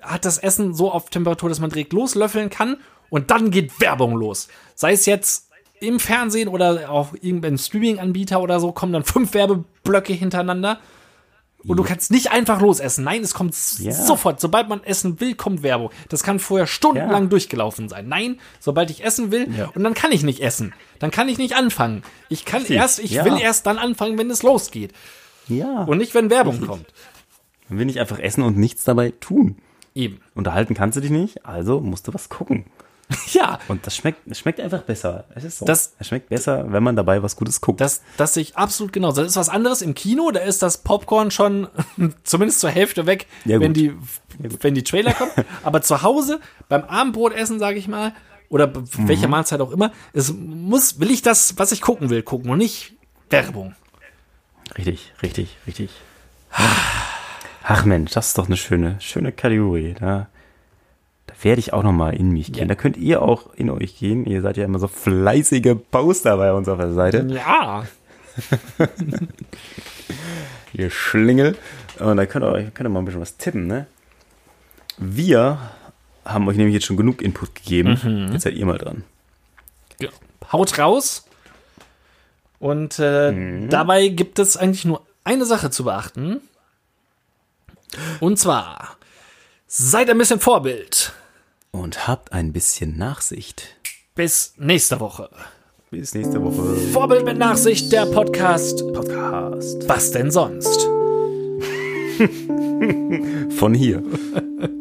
hat das Essen so auf Temperatur, dass man direkt loslöffeln kann und dann geht Werbung los. Sei es jetzt im Fernsehen oder auf irgendeinem Streaming-Anbieter oder so, kommen dann fünf Werbeblöcke hintereinander. Und du kannst nicht einfach losessen. Nein, es kommt Ja. sofort. Sobald man essen will, kommt Werbung. Das kann vorher stundenlang Ja. durchgelaufen sein. Nein, sobald ich essen will, Ja. und dann kann ich nicht essen. Dann kann ich nicht anfangen. Ich kann Richtig. erst, ich will erst dann anfangen, wenn es losgeht. Ja. Und nicht, wenn Werbung kommt. Man will nicht einfach essen und nichts dabei tun. Eben. Unterhalten kannst du dich nicht, also musst du was gucken. <laughs> Ja, Und das schmeckt, es schmeckt einfach besser. Es ist so. Das- es schmeckt besser, wenn man dabei was Gutes guckt. Das, das sehe ich absolut genauso. Das ist was anderes im Kino, da ist das Popcorn schon <laughs> zumindest zur Hälfte weg, Ja, wenn, die, wenn die Trailer kommen. <laughs> Aber zu Hause, beim Abendbrotessen, sage ich mal, oder Mhm. welcher Mahlzeit auch immer, es muss, will ich das, was ich gucken will, gucken und nicht Werbung. richtig, richtig, richtig. Ach Mensch, das ist doch eine schöne, schöne Kategorie. Da, da werde ich auch noch mal in mich gehen. Ja. Da könnt ihr auch in euch gehen. Ihr seid ja immer so fleißige Poster bei uns auf der Seite. Ja. <laughs> Ihr Schlingel. Und da könnt ihr, euch- könnt ihr mal ein bisschen was tippen, ne? Wir haben euch nämlich jetzt schon genug Input gegeben. Mhm. Jetzt seid ihr mal dran. Haut raus. Und äh, Mhm. dabei gibt es eigentlich nur eine Sache zu beachten. Und zwar, seid ein bisschen Vorbild. Und habt ein bisschen Nachsicht. Bis nächste Woche. Bis nächste Woche. Vorbild mit Nachsicht, der Podcast. Podcast. Was denn sonst? <laughs> Von hier. <laughs>